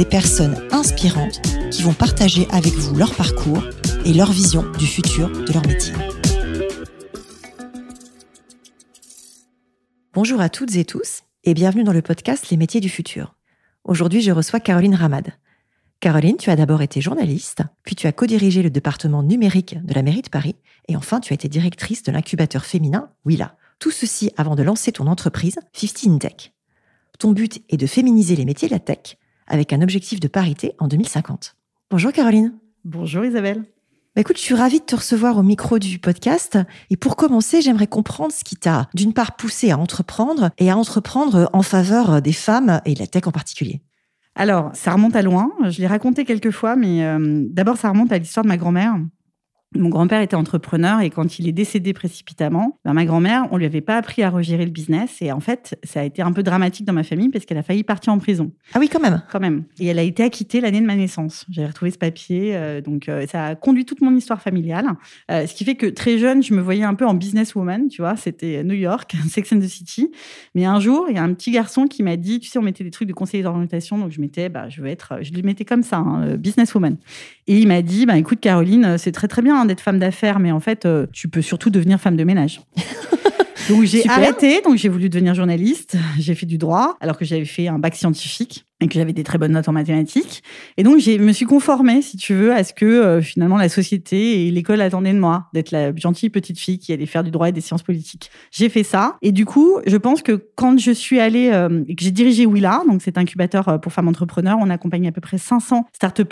des personnes inspirantes qui vont partager avec vous leur parcours et leur vision du futur de leur métier. Bonjour à toutes et tous et bienvenue dans le podcast Les métiers du futur. Aujourd'hui, je reçois Caroline Ramad. Caroline, tu as d'abord été journaliste, puis tu as co-dirigé le département numérique de la mairie de Paris, et enfin tu as été directrice de l'incubateur féminin Willa. Tout ceci avant de lancer ton entreprise 15 Tech. Ton but est de féminiser les métiers de la tech avec un objectif de parité en 2050. Bonjour Caroline. Bonjour Isabelle. Bah écoute, je suis ravie de te recevoir au micro du podcast. Et pour commencer, j'aimerais comprendre ce qui t'a d'une part poussé à entreprendre et à entreprendre en faveur des femmes et de la tech en particulier. Alors, ça remonte à loin. Je l'ai raconté quelques fois, mais euh, d'abord, ça remonte à l'histoire de ma grand-mère. Mon grand-père était entrepreneur et quand il est décédé précipitamment, ben ma grand-mère, on lui avait pas appris à regérer le business et en fait, ça a été un peu dramatique dans ma famille parce qu'elle a failli partir en prison. Ah oui, quand même. Quand même. Et elle a été acquittée l'année de ma naissance. J'ai retrouvé ce papier, euh, donc euh, ça a conduit toute mon histoire familiale. Euh, ce qui fait que très jeune, je me voyais un peu en businesswoman, tu vois. C'était New York, Sex and the City. Mais un jour, il y a un petit garçon qui m'a dit, tu sais, on mettait des trucs de conseiller d'orientation, donc je mettais, bah, je veux être, je lui mettais comme ça, hein, businesswoman. Et il m'a dit, bah, écoute Caroline, c'est très très bien Hein, d'être femme d'affaires, mais en fait, euh, tu peux surtout devenir femme de ménage. Donc j'ai arrêté, donc j'ai voulu devenir journaliste. J'ai fait du droit, alors que j'avais fait un bac scientifique et que j'avais des très bonnes notes en mathématiques. Et donc je me suis conformée, si tu veux, à ce que euh, finalement la société et l'école attendaient de moi, d'être la gentille petite fille qui allait faire du droit et des sciences politiques. J'ai fait ça, et du coup, je pense que quand je suis allée euh, et que j'ai dirigé Willa, donc cet incubateur pour femmes entrepreneurs, on accompagne à peu près 500 start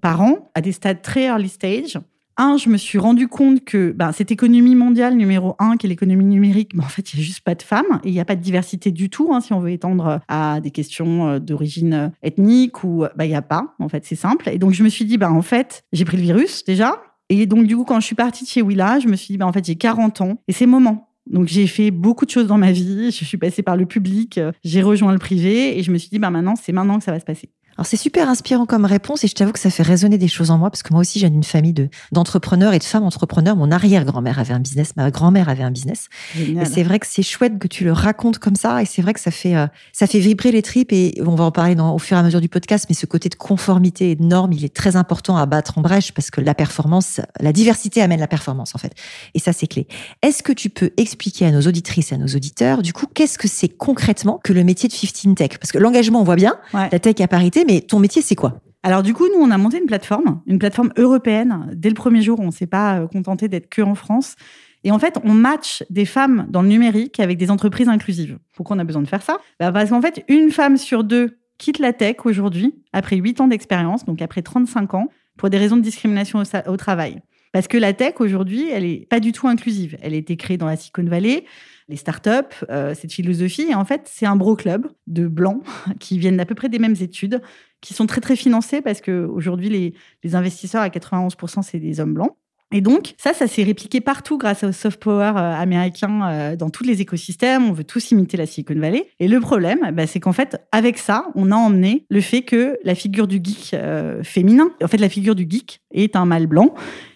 par an à des stades très early stage un, je me suis rendu compte que ben, cette économie mondiale numéro un, qui est l'économie numérique, ben, en fait, il n'y a juste pas de femmes et il n'y a pas de diversité du tout, hein, si on veut étendre à des questions euh, d'origine euh, ethnique ou ben, il n'y a pas, en fait, c'est simple. Et donc, je me suis dit, ben, en fait, j'ai pris le virus déjà. Et donc, du coup, quand je suis partie de chez Willa, je me suis dit, ben, en fait, j'ai 40 ans et c'est moment. Donc j'ai fait beaucoup de choses dans ma vie, je suis passée par le public, euh, j'ai rejoint le privé et je me suis dit ben maintenant c'est maintenant que ça va se passer. Alors c'est super inspirant comme réponse et je t'avoue que ça fait résonner des choses en moi parce que moi aussi j'ai une famille de d'entrepreneurs et de femmes entrepreneurs. Mon arrière-grand-mère avait un business, ma grand-mère avait un business. Et c'est vrai que c'est chouette que tu le racontes comme ça et c'est vrai que ça fait euh, ça fait vibrer les tripes et on va en parler dans, au fur et à mesure du podcast. Mais ce côté de conformité et de normes, il est très important à battre en brèche parce que la performance, la diversité amène la performance en fait. Et ça c'est clé. Est-ce que tu peux expliquer à nos auditrices et à nos auditeurs du coup qu'est-ce que c'est concrètement que le métier de 15 Tech? Parce que l'engagement on voit bien, la tech à parité mais ton métier, c'est quoi? Alors du coup, nous, on a monté une plateforme, une plateforme européenne. Dès le premier jour, on ne s'est pas euh, contenté d'être que en France. Et en fait, on match des femmes dans le numérique avec des entreprises inclusives. Pourquoi on a besoin de faire ça? Bah, Parce qu'en fait, une femme sur deux quitte la tech aujourd'hui, après 8 ans d'expérience, donc après 35 ans, pour des raisons de discrimination au, travail. Parce que la tech, aujourd'hui, elle n'est pas du tout inclusive. Elle a été créée dans la Silicon Valley les startups, euh, cette philosophie. Et en fait, c'est un bro club de blancs qui viennent d'à peu près des mêmes études, qui sont très très financés parce que aujourd'hui les, investisseurs à 91% c'est des hommes blancs. Et donc, ça, ça s'est répliqué partout grâce au soft power euh, américain euh, dans tous les écosystèmes. On veut tous imiter la Silicon Valley. Et le problème, bah, c'est qu'en fait, avec ça, on a emmené le fait que la figure du geek féminin, en fait, la figure du geek est un mâle blanc.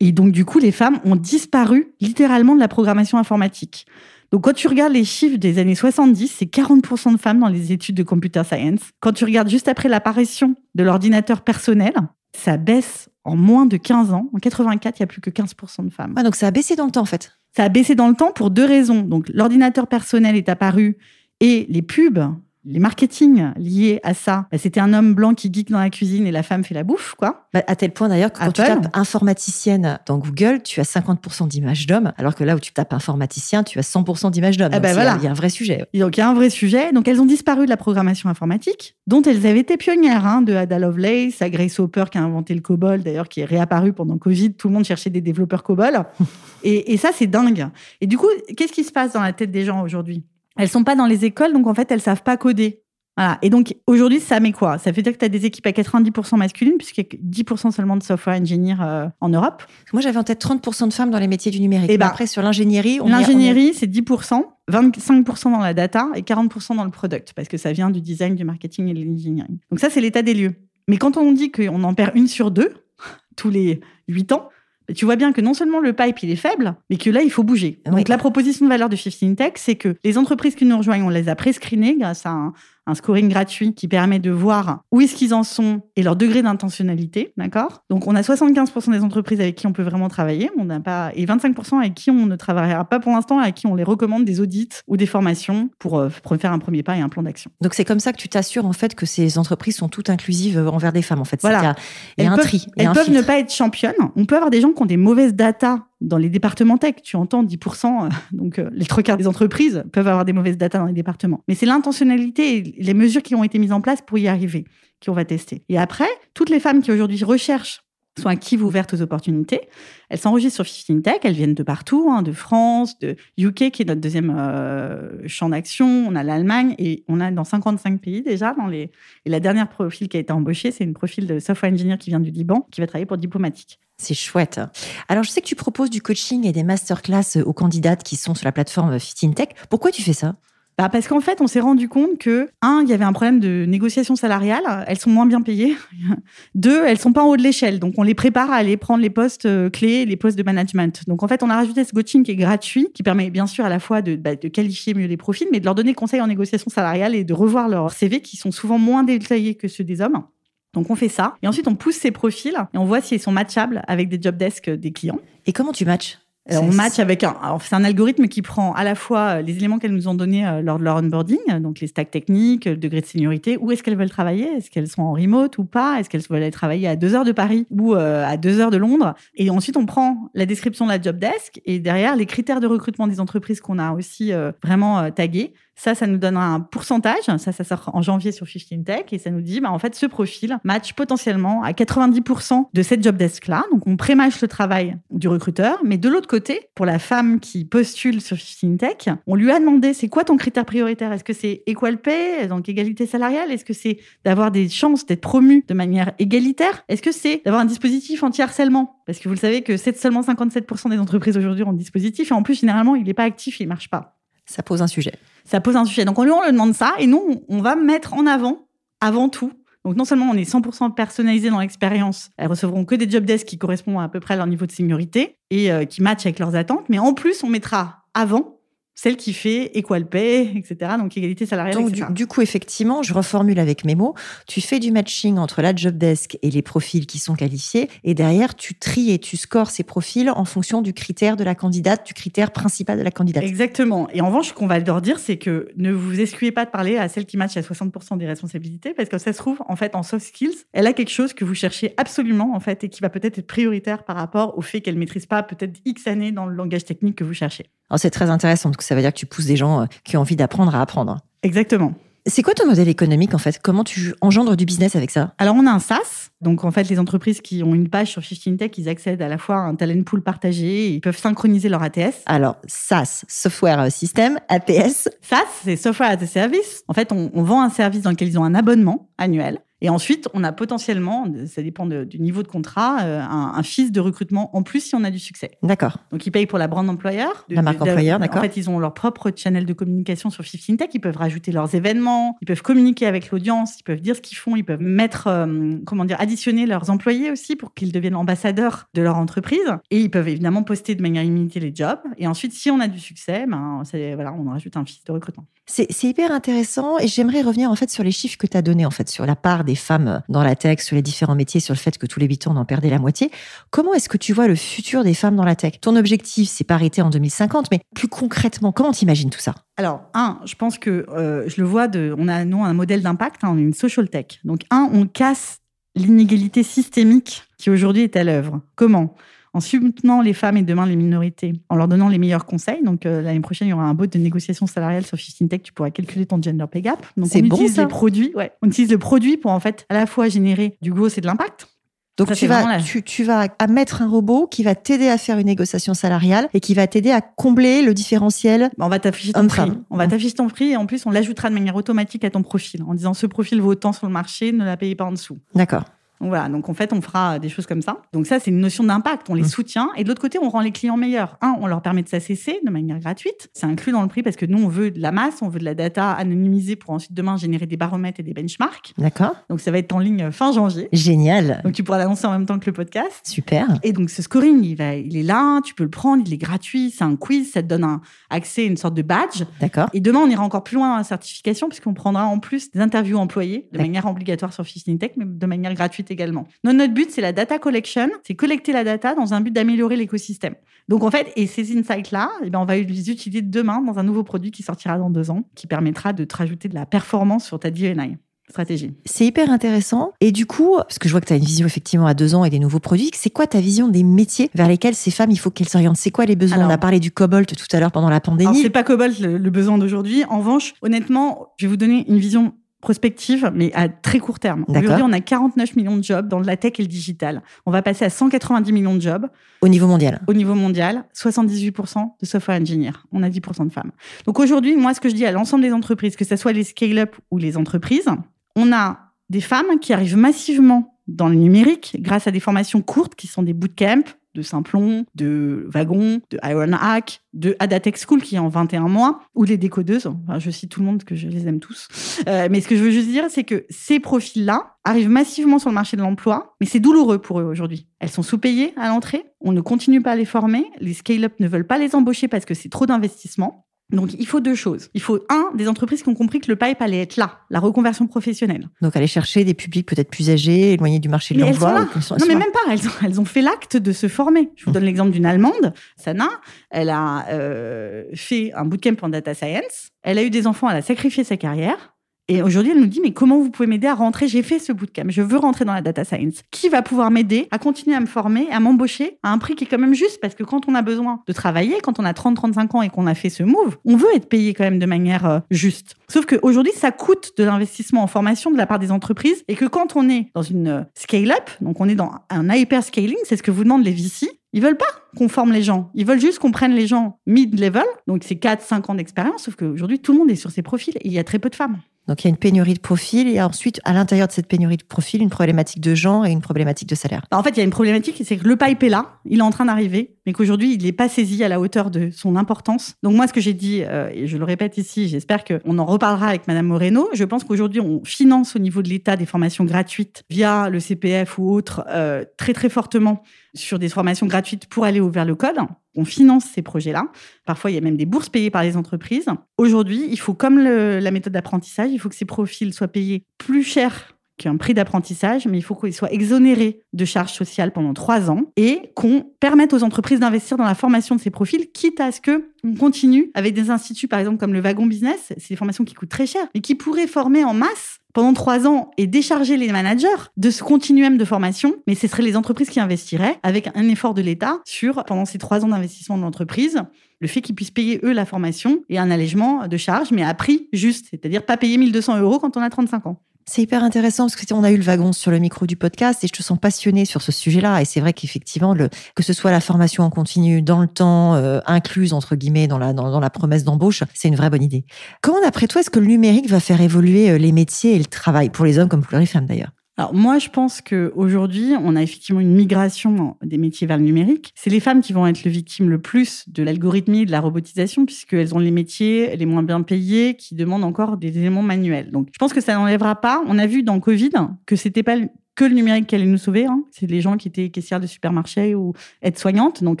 Et donc, du coup, les femmes ont disparu littéralement de la programmation informatique. Donc, quand tu regardes les chiffres des années 70, c'est 40% de femmes dans les études de computer science. Quand tu regardes juste après l'apparition de l'ordinateur personnel, ça baisse en moins de 15 ans. En 84, il n'y a plus que 15% de femmes. Ah, donc ça a baissé dans le temps, en fait. Ça a baissé dans le temps pour deux raisons. Donc, l'ordinateur personnel est apparu et les pubs les marketing liés à ça, bah, c'était un homme blanc qui geek dans la cuisine et la femme fait la bouffe, quoi. Bah, à tel point d'ailleurs que quand tu tapes informaticienne dans Google, tu as 50% d'images d'hommes, alors que là où tu tapes informaticien, tu as 100% d'images d'hommes. Ah bah voilà. Il y a un vrai sujet. Donc il y a un vrai sujet. Donc elles ont disparu de la programmation informatique, dont elles avaient été pionnières, hein, de Ada Lovelace à Grace Hopper qui a inventé le COBOL, d'ailleurs qui est réapparu pendant Covid. Tout le monde cherchait des développeurs COBOL. et, et ça, c'est dingue. Et du coup, qu'est-ce qui se passe dans la tête des gens aujourd'hui? Elles sont pas dans les écoles, donc en fait, elles savent pas coder. Voilà. Et donc, aujourd'hui, ça met quoi? Ça veut dire que tu as des équipes à 90% masculines, puisqu'il y a 10% seulement de software engineer euh, en Europe. Moi, j'avais en tête 30% de femmes dans les métiers du numérique. Et Eh ben, après, sur l'ingénierie, on est- L'ingénierie, c'est 10%, 25% dans la data et 40% dans le product, parce que ça vient du design, du marketing et de l'engineering. Donc ça, c'est l'état des lieux. Mais quand on dit qu'on en perd une sur deux, tous les 8 ans, tu vois bien que non seulement le pipe il est faible, mais que là il faut bouger. Oui. Donc la proposition de valeur de 15 Tech, c'est que les entreprises qui nous rejoignent, on les a prescreenées grâce à un, un scoring gratuit qui permet de voir où est-ce qu'ils en sont et leur degré d'intentionnalité, d'accord? Donc on a 75% des entreprises avec qui on peut vraiment travailler, on n'a pas et 25% avec qui on ne travaillera pas pour l'instant, avec qui on les recommande des audits ou des formations pour, euh, pour faire un premier pas et un plan d'action. Donc c'est comme ça que tu t'assures en fait que ces entreprises sont toutes inclusives euh, envers des femmes en fait. Voilà. qu'il y a- Il y a, un peuvent, tri. elles un peuvent ne pas être championnes. On peut avoir des gens qui ont des mauvaises data dans les départements tech. Tu entends 10%, euh, donc euh, les trois quarts des entreprises peuvent avoir des mauvaises data dans les départements. Mais c'est l'intentionnalité et les mesures qui ont été mises en place pour y arriver qu'on va tester. Et après, toutes les femmes qui aujourd'hui recherchent sont actives ou ouvertes aux opportunités. Elles s'enregistrent sur 15 Tech, elles viennent de partout, hein, de France, de UK, qui est notre deuxième euh, champ d'action. On a l'Allemagne et on a dans 55 pays déjà. Et la dernière profil qui a été embauchée, c'est une profil de software engineer qui vient du Liban, qui va travailler pour Diplomatique. C'est chouette. Alors je sais que tu proposes du coaching et des masterclass aux candidates qui sont sur la plateforme 15 Tech. Pourquoi tu fais ça? Bah, parce qu'en fait, on s'est rendu compte que, un, il y avait un problème de négociation salariale, elles sont moins bien payées. Deux, elles sont pas en haut de l'échelle, donc on les prépare à aller prendre les postes euh, clés, les postes de management. Donc en fait, on a rajouté ce coaching qui est gratuit, qui permet bien sûr à la fois de, bah, qualifier mieux les profils, mais de leur donner conseil en négociation salariale et de revoir leurs CV qui sont souvent moins détaillés que ceux des hommes. Donc on fait ça, et ensuite on pousse ces profils et on voit s'ils sont matchables avec des job desks des clients. Et comment tu matches? On match avec un. c'est un algorithme qui prend à la fois euh, les éléments qu'elles nous ont donnés euh, lors de leur onboarding, euh, donc les stacks techniques, le degré de seniorité, où est-ce qu'elles veulent travailler, est-ce qu'elles sont en remote ou pas, est-ce qu'elles veulent aller travailler à deux heures de Paris ou à deux heures de Londres? Et ensuite, on prend la description de la job desk et derrière les critères de recrutement des entreprises qu'on a aussi vraiment tagués. Ça, ça nous donne un pourcentage. Ça, ça sort en janvier sur 15 Tech et ça nous dit, bah, en fait, ce profil match potentiellement à 90% de cette job desk-là. Donc, on pré-match le travail du recruteur. Mais de l'autre côté, pour la femme qui postule sur 15 Tech, on lui a demandé, c'est quoi ton critère prioritaire? Est-ce que c'est equal pay, donc égalité salariale? Est-ce que c'est d'avoir des chances d'être promu de manière égalitaire? Est-ce que c'est d'avoir un dispositif anti-harcèlement? Parce que vous le savez que seulement 57% des entreprises aujourd'hui ont un dispositif et en plus, généralement, il n'est pas actif il marche pas Ça pose un sujet. Ça pose un sujet. Donc, on lui, on le demande ça, et nous, on va mettre en avant, avant tout. Donc, non seulement on est 100% personnalisé dans l'expérience, elles recevront que des job desks qui correspondent à peu près à leur niveau de seniorité et euh, qui matchent avec leurs attentes, mais en plus, on mettra avant celle qui fait equal pay, etc. Donc, égalité salariale, Donc, du, etc. du coup, effectivement, je reformule avec mes mots. Tu fais du matching entre la job desk et les profils qui sont qualifiés. Et derrière, tu tries et tu scores ces profils en fonction du critère de la candidate, du critère principal de la candidate. Exactement. Et en revanche, ce qu'on va leur dire, c'est que ne vous excluez pas de parler à celle qui match à 60% des responsabilités, parce que ça se trouve, en fait, en soft skills, elle a quelque chose que vous cherchez absolument, en fait, et qui va peut-être être prioritaire par rapport au fait qu'elle maîtrise pas peut-être X années dans le langage technique que vous cherchez. Alors, c'est très intéressant ça veut dire que tu pousses des gens euh, qui ont envie d'apprendre à apprendre. Exactement. C'est quoi ton modèle économique en fait? Comment tu engendres du business avec ça? Alors, on a un SaaS. Donc, en fait, les entreprises qui ont une page sur 15 Tech, ils accèdent à la fois à un talent pool partagé, ils peuvent synchroniser leur ATS. Alors, SaaS, Software System, APS. SaaS, c'est Software as a Service. En fait, on, on vend un service dans lequel ils ont un abonnement annuel. Et ensuite, on a potentiellement, ça dépend de- du niveau de contrat, euh, un, un fils de recrutement en plus si on a du succès. D'accord. Donc, ils payent pour la brand employeur. La marque employeur, d'accord. En fait, ils ont leur propre channel de communication sur 15 Tech. Ils peuvent rajouter leurs événements, ils peuvent communiquer avec l'audience, ils peuvent dire ce qu'ils font, ils peuvent mettre, euh, comment dire, additionner leurs employés aussi pour qu'ils deviennent ambassadeurs de leur entreprise. Et ils peuvent évidemment poster de manière illimitée les jobs. Et ensuite, si on a du succès, ben, voilà, on rajoute un fils de recrutement. C'est hyper intéressant et j'aimerais revenir en fait sur les chiffres que tu as donnés en fait sur la part des femmes dans la tech, sur les différents métiers, sur le fait que tous les 8 ans on en perdait la moitié. Comment est-ce que tu vois le futur des femmes dans la tech? Ton objectif c'est parité en 2050, mais plus concrètement, comment t'imagines tout ça? Alors, un, je pense que euh, je le vois, de, on a un modèle d'impact, hein, une social tech. Donc, un, on casse l'inégalité systémique qui aujourd'hui est à l'œuvre. Comment? En soutenant les femmes et demain les minorités, en leur donnant les meilleurs conseils. Donc, euh, l'année prochaine, il y aura un bot de négociation salariale sur 15 Tech, tu pourras calculer ton gender pay gap. Donc, on bon, utilise ça les produits, ouais. On utilise le produit pour en fait à la fois générer du growth et de l'impact. Donc Ça, tu vas, la- tu, tu vas à mettre un robot qui va t'aider à faire une négociation salariale et qui va t'aider à combler le différentiel. On va t'afficher ton prix. On va t'afficher ton prix et en plus, on l'ajoutera de manière automatique à ton profil en disant ce profil vaut autant sur le marché, ne la payez pas en dessous. D'accord. Donc voilà, donc en fait, on fera des choses comme ça. Donc ça, c'est une notion d'impact. On les Mm. soutient. Et de l'autre côté, on rend les clients meilleurs. Un, on leur permet de s'assesser de manière gratuite. C'est inclus dans le prix parce que nous, on veut de la masse, on veut de la data anonymisée pour ensuite demain générer des baromètres et des benchmarks. D'accord. Donc ça va être en ligne fin janvier. Génial. Donc tu pourras l'annoncer en même temps que le podcast. Super. Et donc ce scoring, il, va, il est là, tu peux le prendre, il est gratuit, c'est un quiz, ça te donne un accès à une sorte de badge. D'accord. Et demain, on ira encore plus loin dans la certification, puisqu'on prendra en plus des interviews employés de manière obligatoire sur Fishing Tech, mais de manière gratuite également. Donc, notre but, c'est la data collection, c'est collecter la data dans un but d'améliorer l'écosystème. Donc, en fait, et ces insights-là, eh ben, on va les utiliser demain dans un nouveau produit qui sortira dans deux ans, qui permettra de te rajouter de la performance sur ta DNI stratégie. C'est hyper intéressant. Et du coup, parce que je vois que tu as une vision effectivement à deux ans et des nouveaux produits, c'est quoi ta vision des métiers vers lesquels ces femmes, il faut qu'elles s'orientent? C'est quoi les besoins? Alors- On a parlé du cobalt tout à l'heure pendant la Alors, pandémie. c'est pas Cobalt le, le besoin d'aujourd'hui. En revanche, honnêtement, je vais vous donner une vision prospective, mais à très court terme. Aujourd'hui, on a 49 millions de jobs dans la tech et le digital. On va passer à 190 millions de jobs Au niveau mondial. au niveau mondial, 78% de software engineers. On a 10% de femmes. Donc aujourd'hui, moi, ce que je dis à l'ensemble des entreprises, que ce soit les scale-up ou les entreprises, on a des femmes qui arrivent massivement dans le numérique grâce à des formations courtes qui sont des bootcamps de Simplon, de Wagon, de Ironhack, de Adatech School qui est en 21 mois, ou les décodeuses. Enfin, je cite tout le monde que je les aime tous. Euh, mais ce que je veux juste dire, c'est que ces profils-là arrivent massivement sur le marché de l'emploi, mais c'est douloureux pour eux aujourd'hui. Elles sont sous-payées à l'entrée, on ne continue pas à les former, les scale-up ne veulent pas les embaucher parce que c'est trop d'investissement. Donc, il faut deux choses. Il faut, un, des entreprises qui ont compris que le pipe allait être là, la reconversion professionnelle. Donc aller chercher des publics peut-être plus âgés, éloignés du marché de l'emploi. Non, mais là. même pas. Elles ont, elles ont fait l'acte de se former. Je vous donne l'exemple d'une Allemande, Sana. Elle a euh, fait un bootcamp en data science. Elle a eu des enfants, elle a sacrifié sa carrière. Et aujourd'hui, elle nous dit, mais comment vous pouvez m'aider à rentrer? J'ai fait ce bootcamp, je veux rentrer dans la data science. Qui va pouvoir m'aider à continuer à me former, à m'embaucher à un prix qui est quand même juste? Parce que quand on a besoin de travailler, quand on a 30-35 ans et qu'on a fait ce move, on veut être payé quand même de manière euh, juste. Sauf qu'aujourd'hui, ça coûte de l'investissement en formation de la part des entreprises et que quand on est dans une euh, scale-up, donc on est dans un hyper-scaling, c'est ce que vous demandent les VC, ils veulent pas qu'on forme les gens. Ils veulent juste qu'on prenne les gens mid-level, donc c'est 4-5 ans d'expérience, sauf qu'aujourd'hui, tout le monde est sur ces profils et il y a très peu de femmes. Donc il y a une pénurie de profils. Et ensuite à l'intérieur de cette pénurie de profils, une problématique de genre et une problématique de salaire. Bah, en fait, il y a une problématique, c'est que le pipe est là, il est en train d'arriver, mais qu'aujourd'hui, il n'est pas saisi à la hauteur de son importance. Donc moi, ce que j'ai dit, euh, et je le répète ici, j'espère qu'on en reparlera avec Madame Moreno, je pense qu'aujourd'hui, on finance au niveau de l'État des formations gratuites via le CPF ou autre, euh, très très fortement sur des formations gratuites pour aller vers le code. On finance ces projets-là. Parfois, il y a même des bourses payées par les entreprises. Aujourd'hui, il faut, comme le- la méthode d'apprentissage, il faut que ces profils soient payés plus cher qu'un prix d'apprentissage, mais il faut qu'ils soient exonérés de charges sociales pendant trois ans et qu'on permette aux entreprises d'investir dans la formation de ces profils, quitte à ce que on continue avec des instituts, par exemple, comme le Wagon Business. C'est des formations qui coûtent très cher, mais qui pourraient former en masse pendant trois ans et décharger les managers de ce continuum de formation, mais ce seraient les entreprises qui investiraient avec un effort de l'État sur, pendant ces trois ans d'investissement de l'entreprise, le fait qu'ils puissent payer eux la formation et un allègement de charges, mais à prix juste, c'est-à-dire pas payer 1200 euros quand on a 35 ans. C'est hyper intéressant parce que on a eu le wagon sur le micro du podcast et je te sens passionné sur ce sujet-là. Et c'est vrai qu'effectivement, que ce soit la formation en continu dans le temps, euh, incluse entre guillemets dans la, dans, dans la promesse d'embauche, c'est une vraie bonne idée. Comment, d'après toi, est-ce que le numérique va faire évoluer euh, les métiers et le travail pour les hommes comme pour les femmes d'ailleurs? Alors moi, je pense qu'aujourd'hui, on a effectivement une migration des métiers vers le numérique. C'est les femmes qui vont être le victime le plus de l'algorithmie et de la robotisation, puisqu'elles ont les métiers les moins bien payés, qui demandent encore des éléments manuels. Donc je pense que ça n'enlèvera pas. On a vu dans Covid que c'était pas que le numérique qui allait nous sauver. Hein. C'est les gens qui étaient caissières de supermarché ou aides-soignantes. Donc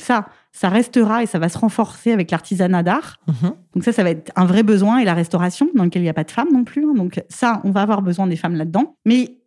ça, ça restera et ça va se renforcer avec l'artisanat d'art. Mhm. Donc ça, ça va être un vrai besoin et la restauration dans lequel il n'y a pas de femmes non plus. hein. Donc ça, on va avoir besoin des femmes là-dedans. Mais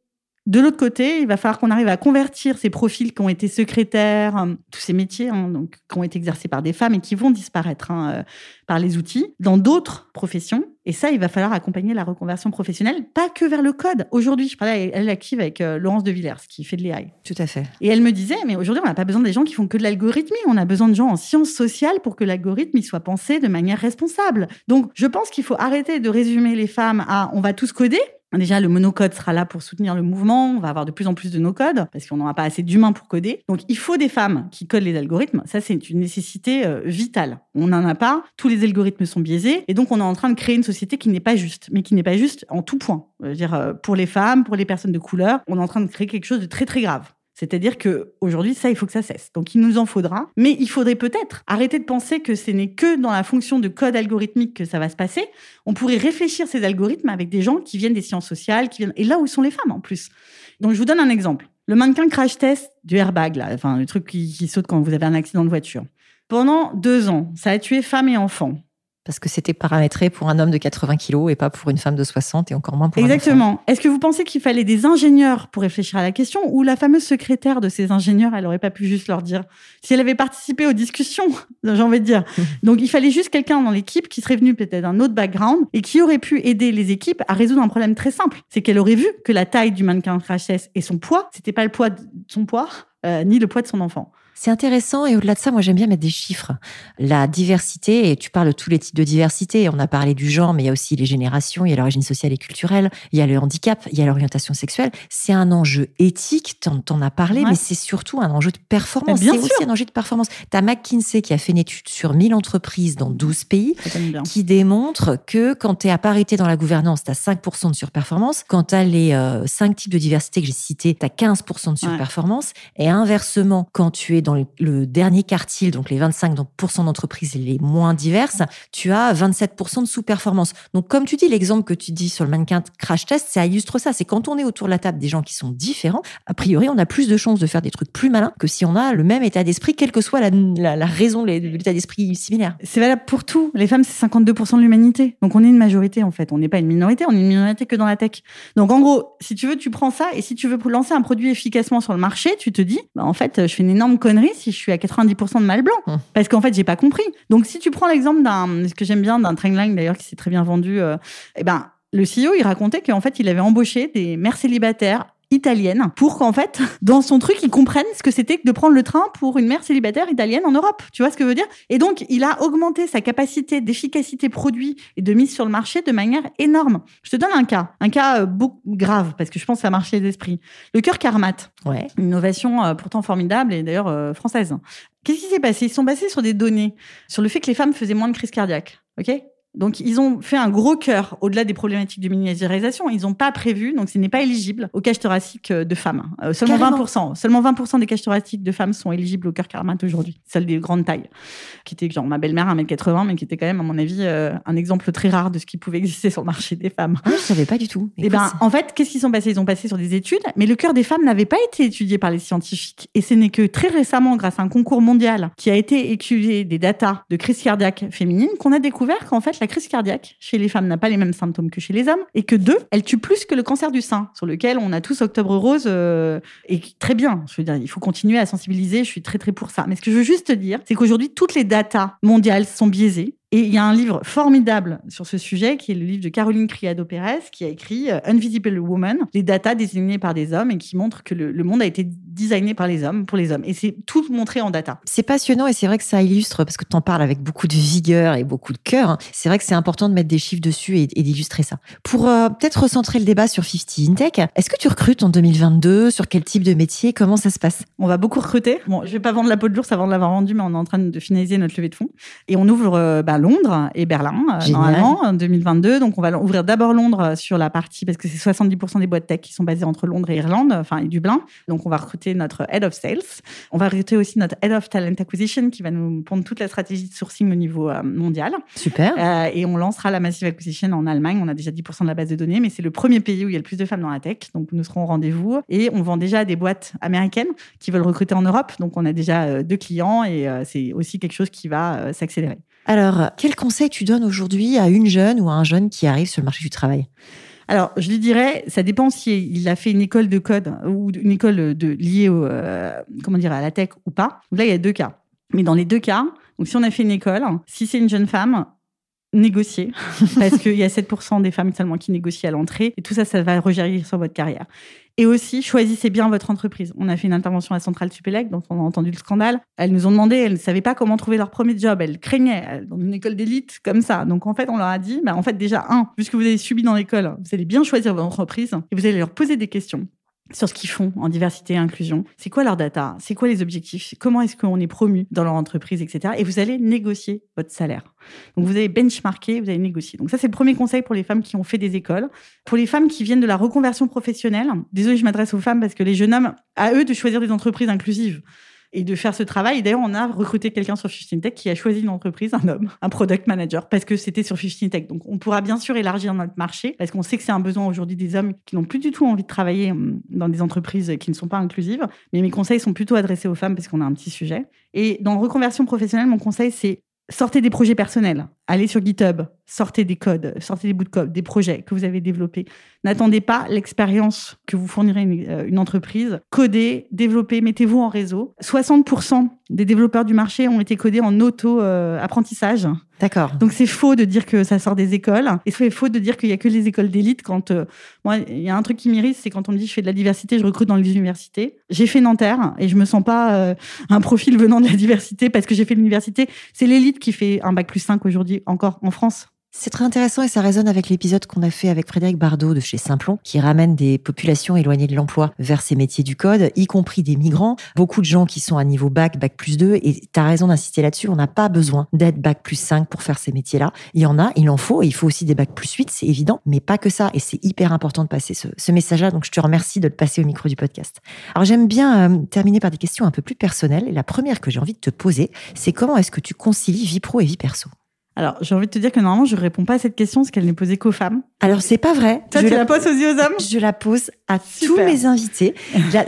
de l'autre côté, il va falloir qu'on arrive à convertir ces profils qui ont été secrétaires, euh, tous ces métiers hein, donc, qui ont été exercés par des femmes et qui vont disparaître hein, euh, par les outils, dans d'autres professions. Et ça, il va falloir accompagner la reconversion professionnelle, pas que vers le code. Aujourd'hui, je parlais elle active avec euh, Laurence de Villers, qui fait de l'AI. Tout à fait. Et elle me disait, mais aujourd'hui, on n'a pas besoin des gens qui font que de l'algorithmie. On a besoin de gens en sciences sociales pour que l'algorithme soit pensé de manière responsable. Donc, je pense qu'il faut arrêter de résumer les femmes à on va tous coder Déjà, le monocode sera là pour soutenir le mouvement. On va avoir de plus en plus de no-code parce qu'on n'aura pas assez d'humains pour coder. Donc, il faut des femmes qui codent les algorithmes. Ça, c'est une nécessité euh, vitale. On n'en a pas. Tous les algorithmes sont biaisés. Et donc, on est en train de créer une société qui n'est pas juste, mais qui n'est pas juste en tout point. Je veux dire, euh, pour les femmes, pour les personnes de couleur, on est en train de créer quelque chose de très, très grave. C'est-à-dire que aujourd'hui, ça, il faut que ça cesse. Donc, il nous en faudra. Mais il faudrait peut-être arrêter de penser que ce n'est que dans la fonction de code algorithmique que ça va se passer. On pourrait réfléchir ces algorithmes avec des gens qui viennent des sciences sociales, qui viennent et là où sont les femmes en plus. Donc, je vous donne un exemple. Le mannequin crash test du airbag, là, enfin le truc qui, qui saute quand vous avez un accident de voiture. Pendant deux ans, ça a tué femmes et enfants parce que c'était paramétré pour un homme de 80 kilos et pas pour une femme de 60 et encore moins pour Exactement. Est-ce que vous pensez qu'il fallait des ingénieurs pour réfléchir à la question ou la fameuse secrétaire de ces ingénieurs, elle aurait pas pu juste leur dire si elle avait participé aux discussions, j'ai envie de dire. Donc il fallait juste quelqu'un dans l'équipe qui serait venu peut-être d'un autre background et qui aurait pu aider les équipes à résoudre un problème très simple. C'est qu'elle aurait vu que la taille du mannequin crash et son poids, c'était pas le poids de son poids, euh, ni le poids de son enfant. C'est intéressant et au-delà de ça, moi j'aime bien mettre des chiffres. La diversité, et tu parles de tous les types de diversité, on a parlé du genre, mais il y a aussi les générations, il y a l'origine sociale et culturelle, il y a le handicap, il y a l'orientation sexuelle. C'est un enjeu éthique, t'en, en as parlé, mais c'est surtout un enjeu de performance. C'est aussi un enjeu de performance. T'as McKinsey qui a fait une étude sur 1000 entreprises dans 12 pays qui démontre que quand tu es à parité dans la gouvernance, tu as 5% de surperformance. Quand tu as les euh, 5 types de diversité que j'ai cités, tu as 15% de surperformance. Et inversement, quand tu es dans le, dernier quartile, donc les 25% d'entreprises les moins diverses, tu as 27% de sous-performance. Donc, comme tu dis, l'exemple que tu dis sur le mannequin crash test, ça illustre ça. C'est quand on est autour de la table des gens qui sont différents, a priori, on a plus de chances de faire des trucs plus malins que si on a le même état d'esprit, quelle que soit la, raison l'état d'esprit similaire. C'est valable pour tout. Les femmes, c'est 52% de l'humanité. Donc, on est une majorité, en fait. On n'est pas une minorité, on est une minorité que dans la tech. Donc, en gros, si tu veux, tu prends ça et si tu veux lancer un produit efficacement sur le marché, tu te dis, bah, en fait, je fais une énorme connerie si je suis à 90% de mal blanc. Hum. Parce qu'en fait, j'ai pas compris. Donc, si tu prends l'exemple d'un, ce que j'aime bien, d'un trainline d'ailleurs qui s'est très bien vendu, euh, eh ben, le CEO, il racontait qu'en fait, il avait embauché des mères célibataires italienne pour qu'en fait, dans son truc, ils comprennent ce que c'était que de prendre le train pour une mère célibataire italienne en Europe. Tu vois ce que je veux dire? Et donc, il a augmenté sa capacité d'efficacité produit et de mise sur le marché de manière énorme. Je te donne un cas, un cas euh, beaucoup grave parce que je pense que ça a marché les esprits. Le cœur Carmat, ouais. une innovation euh, pourtant formidable et d'ailleurs euh, française. Qu'est-ce qui s'est passé? Ils sont basés sur des données sur le fait que les femmes faisaient moins de crises cardiaques. Ok? Donc, ils ont fait un gros cœur au-delà des problématiques de miniaturisation. Ils n'ont pas prévu, donc ce n'est pas éligible au cache thoracique euh, de femmes. Euh, seulement 20%. Seulement 20% des caches thoraciques de femmes sont éligibles au cœur carmate aujourd'hui. Celles des grandes tailles. Qui était genre ma belle-mère, 1m80, mais qui était quand même, à mon avis, euh, un exemple très rare de ce qui pouvait exister sur le marché des femmes. Ah, je savais pas du tout. Et eh ben, en fait, qu'est-ce qu'ils sont passés? Ils ont passé sur des études, mais le cœur des femmes n'avait pas été étudié par les scientifiques. Et ce n'est que très récemment, grâce à un concours mondial qui a été étudié des datas de crise cardiaque féminine, qu'on a découvert qu'en fait, la crise cardiaque chez les femmes n'a pas les mêmes symptômes que chez les hommes, et que deux, elle tue plus que le cancer du sein, sur lequel on a tous Octobre Rose, euh, et très bien. Je veux dire, il faut continuer à sensibiliser, je suis très très pour ça. Mais ce que je veux juste dire, c'est qu'aujourd'hui, toutes les datas mondiales sont biaisées. Et il y a un livre formidable sur ce sujet, qui est le livre de Caroline Criado-Pérez, qui a écrit euh, Invisible Woman, les datas désignées par des hommes et qui montre que le, monde a été designé par les hommes, pour les hommes. Et c'est tout montré en data. C'est passionnant et c'est vrai que ça illustre, parce que tu en parles avec beaucoup de vigueur et beaucoup de cœur, hein. c'est vrai que c'est important de mettre des chiffres dessus et, d'illustrer ça. Pour euh, peut-être recentrer le débat sur 50 InTech, est-ce que tu recrutes en 2022 Sur quel type de métier? Comment ça se passe? On va beaucoup recruter. Bon, je vais pas vendre la peau de l'ours avant de l'avoir vendue, mais on est en train de finaliser notre levée de fonds. Et on ouvre euh, bah, Londres et Berlin, euh, normalement, en 2022. Donc, on va ouvrir d'abord Londres sur la partie, parce que c'est 70% des boîtes tech qui sont basées entre Londres et Irlande, enfin, et Dublin. Donc, on va recruter notre Head of Sales. On va recruter aussi notre Head of Talent Acquisition qui va nous prendre toute la stratégie de sourcing au niveau euh, mondial. Super. Euh, et on lancera la Massive Acquisition en Allemagne. On a déjà 10% de la base de données, mais c'est le premier pays où il y a le plus de femmes dans la tech. Donc, nous serons au rendez-vous. Et on vend déjà à des boîtes américaines qui veulent recruter en Europe. Donc, on a déjà deux clients et c'est aussi quelque chose qui va s'accélérer. Alors, quel conseil tu donnes aujourd'hui à une jeune ou à un jeune qui arrive sur le marché du travail? Alors, je lui dirais, ça dépend si il a fait une école de code ou une école de, liée au, euh, comment dire, à la tech ou pas. là, il y a deux cas. Mais dans les deux cas, donc si on a fait une école, si c'est une jeune femme, négocier, parce qu'il y a 7% des femmes seulement qui négocient à l'entrée, et tout ça, ça va rejaillir sur votre carrière. Et aussi, choisissez bien votre entreprise. On a fait une intervention à Centrale Supélec, dont on a entendu le scandale. Elles nous ont demandé, elles ne savaient pas comment trouver leur premier job. Elles craignaient, dans une école d'élite comme ça. Donc, en fait, on leur a dit, bah, en fait, déjà, un, puisque vous avez subi dans l'école, vous allez bien choisir votre entreprise et vous allez leur poser des questions sur ce qu'ils font en diversité et inclusion. C'est quoi leur data? C'est quoi les objectifs? Comment est-ce qu'on est promu dans leur entreprise, etc. Et vous allez négocier votre salaire. Donc vous allez benchmarker, vous allez négocier. Donc ça, c'est le premier conseil pour les femmes qui ont fait des écoles. Pour les femmes qui viennent de la reconversion professionnelle, désolé, je m'adresse aux femmes parce que les jeunes hommes, à eux de choisir des entreprises inclusives et de faire ce travail. D'ailleurs, on a recruté quelqu'un sur 15 Tech qui a choisi une entreprise, un homme, un product manager, parce que c'était sur 15 Tech. Donc, on pourra bien sûr élargir notre marché, parce qu'on sait que c'est un besoin aujourd'hui des hommes qui n'ont plus du tout envie de travailler hum, dans des entreprises qui ne sont pas inclusives. Mais mes conseils sont plutôt adressés aux femmes, parce qu'on a un petit sujet. Et dans reconversion professionnelle, mon conseil, c'est sortez des projets personnels. Allez sur GitHub, sortez des codes, sortez des bouts de code, des projets que vous avez développés. N'attendez pas l'expérience que vous fournirez une, euh, une entreprise. Codez, développez, mettez-vous en réseau. 60% des développeurs du marché ont été codés en auto-apprentissage. D'accord. Donc c'est faux de dire que ça sort des écoles. Et c'est faux de dire qu'il y a que les écoles d'élite. Quand euh, moi, il y a un truc qui m'irrite, c'est quand on me dit je fais de la diversité, je recrute dans les universités. J'ai fait Nanterre et je me sens pas euh, un profil venant de la diversité parce que j'ai fait l'université. C'est l'élite qui fait un bac plus 5 aujourd'hui encore en France. C'est très intéressant et ça résonne avec l'épisode qu'on a fait avec Frédéric Bardot de chez Simplon, qui ramène des populations éloignées de l'emploi vers ces métiers du code, y compris des migrants. Beaucoup de gens qui sont à niveau bac, bac plus 2, et tu as raison d'insister là-dessus, on n'a pas besoin d'être bac plus 5 pour faire ces métiers-là. Il y en a, il en faut, et il faut aussi des bac plus 8, c'est évident, mais pas que ça, et c'est hyper important de passer ce, message-là, donc je te remercie de le passer au micro du podcast. Alors j'aime bien euh, terminer par des questions un peu plus personnelles, et la première que j'ai envie de te poser, c'est comment est-ce que tu concilies vie pro et vie perso? Alors, j'ai envie de te dire que normalement, je ne réponds pas à cette question parce qu'elle n'est posée qu'aux femmes. Alors, c'est pas vrai. Toi, je tu la, poses aussi aux hommes? Je la pose à tous mes invités.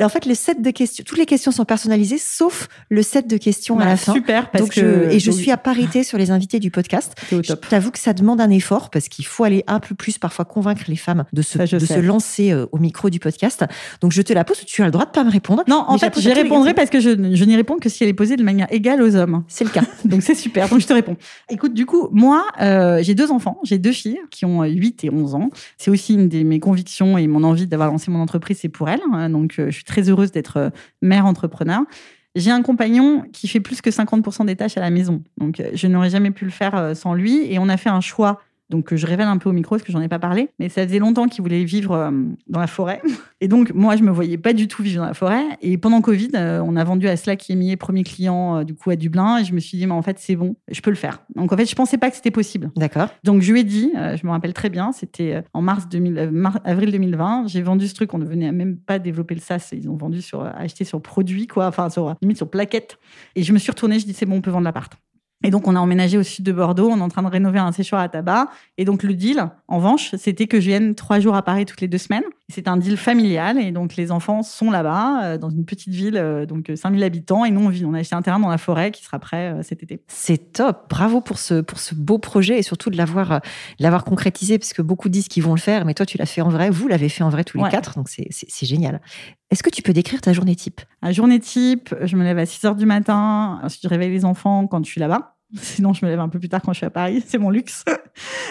en fait, le set de questions, toutes les questions sont personnalisées, sauf le set de questions à la fin. Super, parce Donc, que je, et je suis à parité sur les invités du podcast. Je t'avoue que ça demande un effort parce qu'il faut aller un peu plus parfois convaincre les femmes de se, Ça, de sais. se lancer euh, au micro du podcast. Donc je te la pose, tu as le droit de pas me répondre. Non, en fait, j'y répondrai parce que je, je n'y réponds que si elle est posée de manière égale aux hommes. C'est le cas. Donc c'est super, donc je te réponds. Écoute, du coup, moi, euh, j'ai deux enfants, j'ai deux filles qui ont euh, 8 et 11 ans. C'est aussi une de mes convictions et mon envie d'avoir lancé mon entreprise, c'est pour elles. hein. Donc euh, je suis très heureuse d'être euh, mère entrepreneur. J'ai un compagnon qui fait plus que 50% des tâches à la maison. Donc euh, je n'aurais jamais pu le faire sans lui. Et on a fait un choix. Donc, que je révèle un peu au micro parce que j'en ai pas parlé, mais ça faisait longtemps qu'il voulait vivre euh, dans la forêt. Et donc, moi, je me voyais pas du tout vivre dans la forêt. Et pendant Covid, euh, on a vendu à Slack Emier, premier client, euh, du coup, à Dublin. Et je me suis dit, mais en fait, c'est bon, je peux le faire. Donc, en fait, je pensais pas que c'était possible. D'accord. Donc, je lui ai dit, euh, je me rappelle très bien, c'était euh, en mars 2000, euh, mar- avril 2020. J'ai vendu ce truc, on ne venait même pas développer le SaaS. Ils ont vendu sur, euh, acheté sur produit, quoi, enfin, sur, limite sur plaquette. Et je me suis retournée, je dis, c'est bon, on peut vendre l'appart. Et donc, on a emménagé au sud de Bordeaux. On est en train de rénover un séchoir à tabac. Et donc, le deal, en revanche, c'était que je vienne trois jours à Paris toutes les deux semaines. C'est un deal familial. Et donc, les enfants sont là-bas, euh, dans une petite ville, euh, donc euh, 5000 habitants. Et nous, on vit. On a acheté un terrain dans la forêt qui sera prêt euh, cet été. C'est top. Bravo pour ce, pour ce beau projet et surtout de l'avoir, euh, concrétisé parce que beaucoup disent qu'ils vont le faire, mais toi, tu l'as fait en vrai. Vous l'avez fait en vrai tous les Ouais. quatre. Donc, c'est génial. Est-ce que tu peux décrire ta journée type? À journée type, je me lève à 6 heures du matin. Je réveille les enfants quand je suis là-bas. Sinon, je me lève un peu plus tard quand je suis à Paris. C'est mon luxe.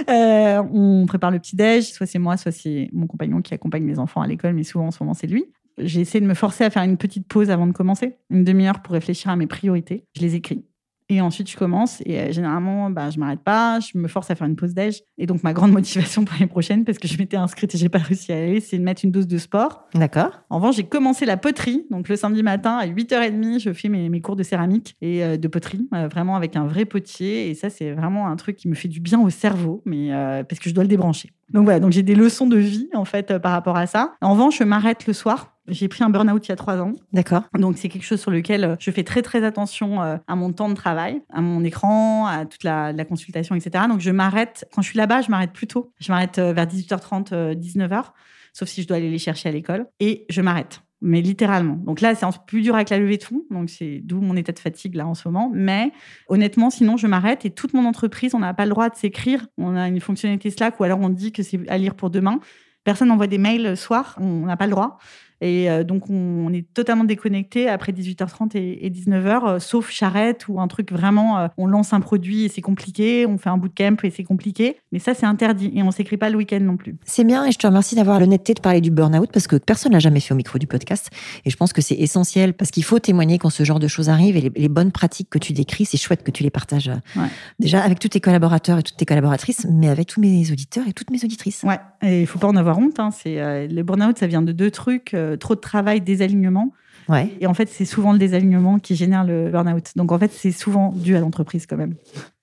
Euh, on prépare le petit-déj. Soit c'est moi, soit c'est mon compagnon qui accompagne les enfants à l'école, mais souvent, en ce moment, c'est lui. J'ai essayé de me forcer à faire une petite pause avant de commencer, une demi-heure pour réfléchir à mes priorités. Je les écris. Et ensuite, je commence. Et euh, généralement, bah, je m'arrête pas. Je me force à faire une pause déj. Et donc, ma grande motivation pour l'année prochaine, parce que je m'étais inscrite et j'ai pas réussi à y aller, c'est de mettre une dose de sport. D'accord. En revanche, j'ai commencé la poterie. Donc, le samedi matin, à 8h30, je fais mes, mes cours de céramique et euh, de poterie, euh, vraiment avec un vrai potier. Et ça, c'est vraiment un truc qui me fait du bien au cerveau, mais parce que je dois le débrancher. Donc, voilà. Donc, j'ai des leçons de vie, en fait, par rapport à ça. En revanche, je m'arrête le soir. J'ai pris un burn-out il y a trois ans. D'accord. Donc, c'est quelque chose sur lequel euh, je fais très, très attention euh, à mon temps de travail, à mon écran, à toute la, la consultation, etc. Donc, je m'arrête. Quand je suis là-bas, je m'arrête plus tôt. Je m'arrête euh, vers 18h30, euh, 19h, sauf si je dois aller les chercher à l'école. Et je m'arrête. Mais littéralement. Donc là, c'est plus dur avec la levée de fonds. Donc, c'est d'où mon état de fatigue là en ce moment. Mais honnêtement, sinon, je m'arrête et toute mon entreprise, on n'a pas le droit de s'écrire. On a une fonctionnalité Slack ou alors on dit que c'est à lire pour demain. Personne n'envoie des mails le soir. On n'a pas le droit. Et euh, donc, on, est totalement déconnecté après 18h30 et, 19h, euh, sauf charrette ou un truc vraiment, euh, on lance un produit et c'est compliqué, on fait un bootcamp et c'est compliqué. Mais ça, c'est interdit et on s'écrit pas le week-end non plus. C'est bien et je te remercie d'avoir l'honnêteté de parler du burn-out parce que personne n'a jamais fait au micro du podcast. Et je pense que c'est essentiel parce qu'il faut témoigner quand ce genre de choses arrive et les, bonnes pratiques que tu décris, c'est chouette que tu les partages déjà avec tous tes collaborateurs et toutes tes collaboratrices, mais avec tous mes auditeurs et toutes mes auditrices. Ouais, et il faut pas en avoir honte. Hein. C'est, le burn-out, ça vient de deux trucs euh, trop de travail, désalignement. Ouais. Et en fait, c'est souvent le désalignement qui génère le burn-out. Donc en fait, c'est souvent dû à l'entreprise quand même.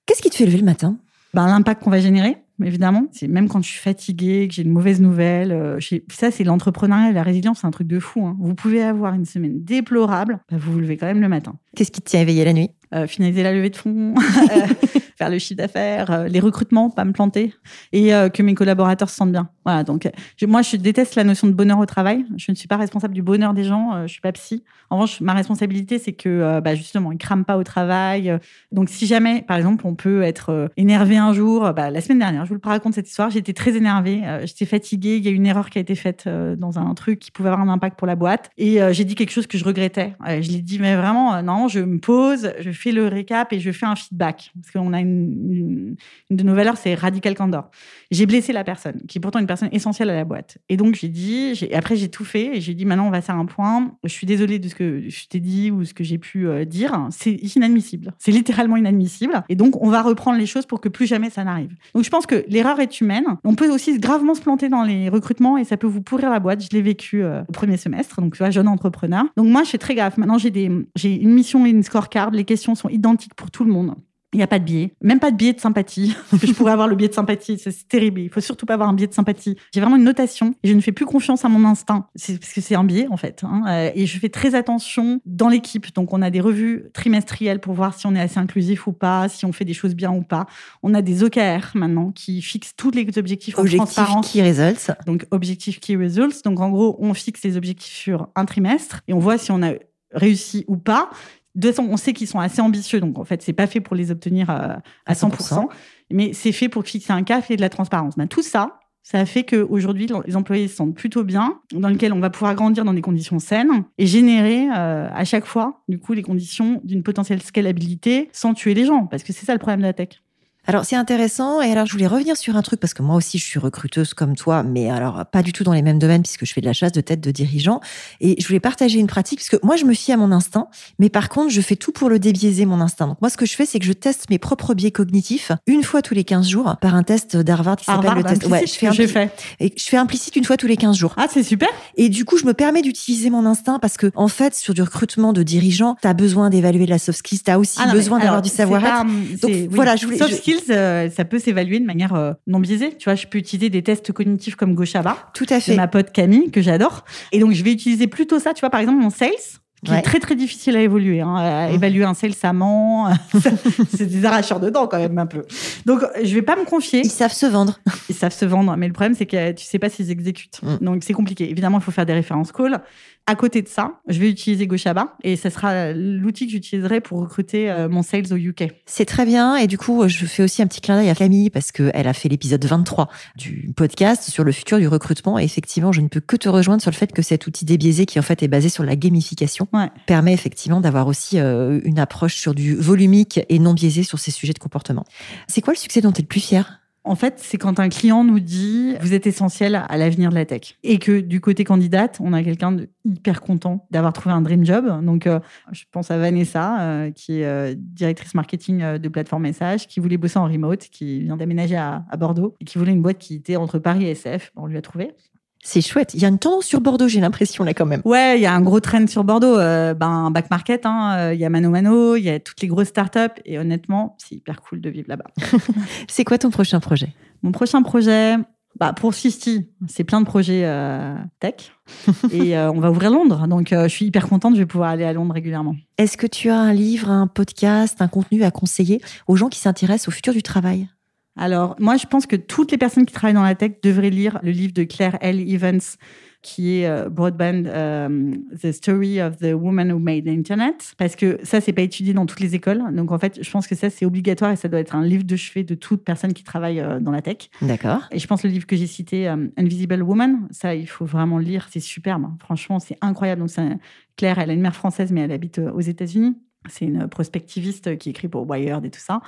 Qu'est-ce qui te fait lever le matin? Ben, L'impact qu'on va générer, évidemment. C'est même quand je suis fatiguée, que j'ai une mauvaise nouvelle. Euh, ça, c'est l'entrepreneuriat et la résilience, c'est un truc de fou. Hein. Vous pouvez avoir une semaine déplorable, ben, vous vous levez quand même le matin. Qu'est-ce qui te tient éveillé la nuit? Euh, finaliser la levée de fonds, faire le chiffre d'affaires, euh, les recrutements, pas me planter, et euh, que mes collaborateurs se sentent bien. Voilà. Donc, moi, je déteste la notion de bonheur au travail. Je ne suis pas responsable du bonheur des gens. je suis pas psy. En revanche, ma responsabilité, c'est que, bah, justement, ils crament pas au travail. Donc, si jamais, par exemple, on peut être énervé un jour, bah, la semaine dernière, je vous le raconte cette histoire. J'étais très énervée, j'étais fatiguée. Il y a une erreur qui a été faite dans un truc qui pouvait avoir un impact pour la boîte, et j'ai dit quelque chose que je regrettais. je l'ai dit, mais vraiment, non, je me pose, je fais le récap et je fais un feedback. Parce qu'on a une, de nos valeurs, c'est radical candor. J'ai blessé la personne, qui est pourtant une personne essentielle à la boîte. Et donc, j'ai dit, après, j'ai tout fait et j'ai dit, maintenant, on va faire un point. Je suis désolée de ce que je t'ai dit ou ce que j'ai pu euh, dire. C'est inadmissible. C'est littéralement inadmissible. Et donc, on va reprendre les choses pour que plus jamais ça n'arrive. Donc, je pense que l'erreur est humaine. On peut aussi gravement se planter dans les recrutements et ça peut vous pourrir la boîte. Je l'ai vécu euh, au premier semestre. Donc, jeune entrepreneur. Donc, moi, je fais très gaffe. Maintenant, j'ai une mission et une scorecard. Les questions sont identiques pour tout le monde. Il n'y a pas de biais, même pas de biais de sympathie. je pourrais avoir le biais de sympathie, c'est terrible. Il faut surtout pas avoir un biais de sympathie. J'ai vraiment une notation et je ne fais plus confiance à mon instinct, parce que c'est un biais en fait. Hein. Euh, et je fais très attention dans l'équipe. Donc on a des revues trimestrielles pour voir si on est assez inclusif ou pas, si on fait des choses bien ou pas. On a des OKR maintenant qui fixent tous les objectifs objectifs en transparence. Key results. Donc objectifs key results. Donc en gros, on fixe les objectifs sur un trimestre et on voit si on a réussi ou pas. De toute façon, on sait qu'ils sont assez ambitieux, donc en fait, c'est pas fait pour les obtenir euh, à 100%, mais c'est fait pour fixer un cap et de la transparence. Ben, tout ça, ça a fait qu'aujourd'hui, les employés se sentent plutôt bien, dans lequel on va pouvoir grandir dans des conditions saines et générer euh, à chaque fois, du coup, les conditions d'une potentielle scalabilité sans tuer les gens, parce que c'est ça le problème de la tech. Alors c'est intéressant et alors je voulais revenir sur un truc parce que moi aussi je suis recruteuse comme toi, mais alors pas du tout dans les mêmes domaines puisque je fais de la chasse de tête de dirigeants et je voulais partager une pratique parce que moi je me fie à mon instinct, mais par contre je fais tout pour le débiaiser mon instinct. Donc moi ce que je fais c'est que je teste mes propres biais cognitifs une fois tous les 15 jours par un test d'Harvard qui s'appelle le test. Ouais, je fais, implicite, fait. Et je fais implicite une fois tous les 15 jours. Ah c'est super. Et du coup je me permets d'utiliser mon instinct parce que en fait sur du recrutement de dirigeants, tu as besoin d'évaluer la soft skills, tu as aussi ah besoin d'avoir du savoir-être. Donc voilà, je voulais skills euh, ça peut s'évaluer de manière euh, non biaisée. Tu vois, je peux utiliser des tests cognitifs comme Goshaba. Tout à fait. De ma pote Camille, que j'adore. Et donc, je vais utiliser plutôt ça. Tu vois, par exemple, mon sales, qui est très très difficile à évoluer, hein, à mmh. évaluer un sales amant, c'est des arracheurs de dents quand même un peu. Donc je vais pas me confier. Ils savent se vendre. Ils savent se vendre, mais le problème c'est que tu sais pas s'ils exécutent. Mmh. Donc c'est compliqué. Évidemment, il faut faire des références calls. À côté de ça, je vais utiliser Goshaba et ce sera l'outil que j'utiliserai pour recruter euh, mon sales au UK. C'est très bien. Et du coup, je fais aussi un petit clin d'œil à Camille parce qu'elle a fait l'épisode 23 du podcast sur le futur du recrutement. Et effectivement, je ne peux que te rejoindre sur le fait que cet outil débiaisé qui en fait est basé sur la gamification permet effectivement d'avoir aussi euh, une approche sur du volumique et non biaisé sur ces sujets de comportement. C'est quoi le succès dont tu es le plus fier? En fait, c'est quand un client nous dit vous êtes essentiel à l'avenir de la tech et que du côté candidate, on a quelqu'un de hyper content d'avoir trouvé un dream job. Donc, euh, je pense à Vanessa, euh, qui est euh, directrice marketing de plateforme message, qui voulait bosser en remote, qui vient d'aménager à, à, Bordeaux et qui voulait une boîte qui était entre Paris et SF. On lui a trouvé. C'est chouette. Il y a une tendance sur Bordeaux, j'ai l'impression, là, quand même. Ouais, il y a un gros trend sur Bordeaux. Euh, ben, back market, hein, euh, il y a Mano Mano, il y a toutes les grosses startups. Et honnêtement, c'est hyper cool de vivre là-bas. c'est quoi ton prochain projet? Mon prochain projet, bah, pour Sisti, c'est plein de projets euh, tech. et on va ouvrir Londres. Donc, je suis hyper contente, je vais pouvoir aller à Londres régulièrement. Est-ce que tu as un livre, un podcast, un contenu à conseiller aux gens qui s'intéressent au futur du travail? Alors, moi, je pense que toutes les personnes qui travaillent dans la tech devraient lire le livre de Claire L. Evans, qui est euh, Broadband, euh, The Story of the Woman Who Made the Internet, parce que ça, c'est pas étudié dans toutes les écoles. Donc, en fait, je pense que ça, c'est obligatoire et ça doit être un livre de chevet de toute personne qui travaille euh, dans la tech. D'accord. Et je pense le livre que j'ai cité, Invisible Woman, ça, il faut vraiment le lire. C'est superbe. Franchement, c'est incroyable. Donc, Claire, elle a une mère française, mais elle habite aux États-Unis. C'est une prospectiviste qui écrit pour Wired et tout ça.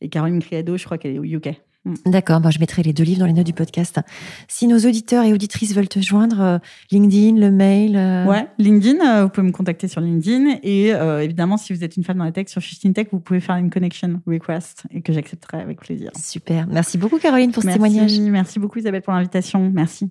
Et Caroline Criado, je crois qu'elle est au UK. Mm. D'accord, moi je mettrai les deux livres dans les notes du podcast. Si nos auditeurs et auditrices veulent te joindre, euh, LinkedIn, le mail. Euh, ouais, LinkedIn, euh, vous pouvez me contacter sur LinkedIn. Et évidemment, si vous êtes une femme dans la tech sur 15 Tech, vous pouvez faire une connection request et que j'accepterai avec plaisir. Super. Merci beaucoup, Caroline, pour ce témoignage. Merci beaucoup, Isabelle, pour l'invitation. Merci.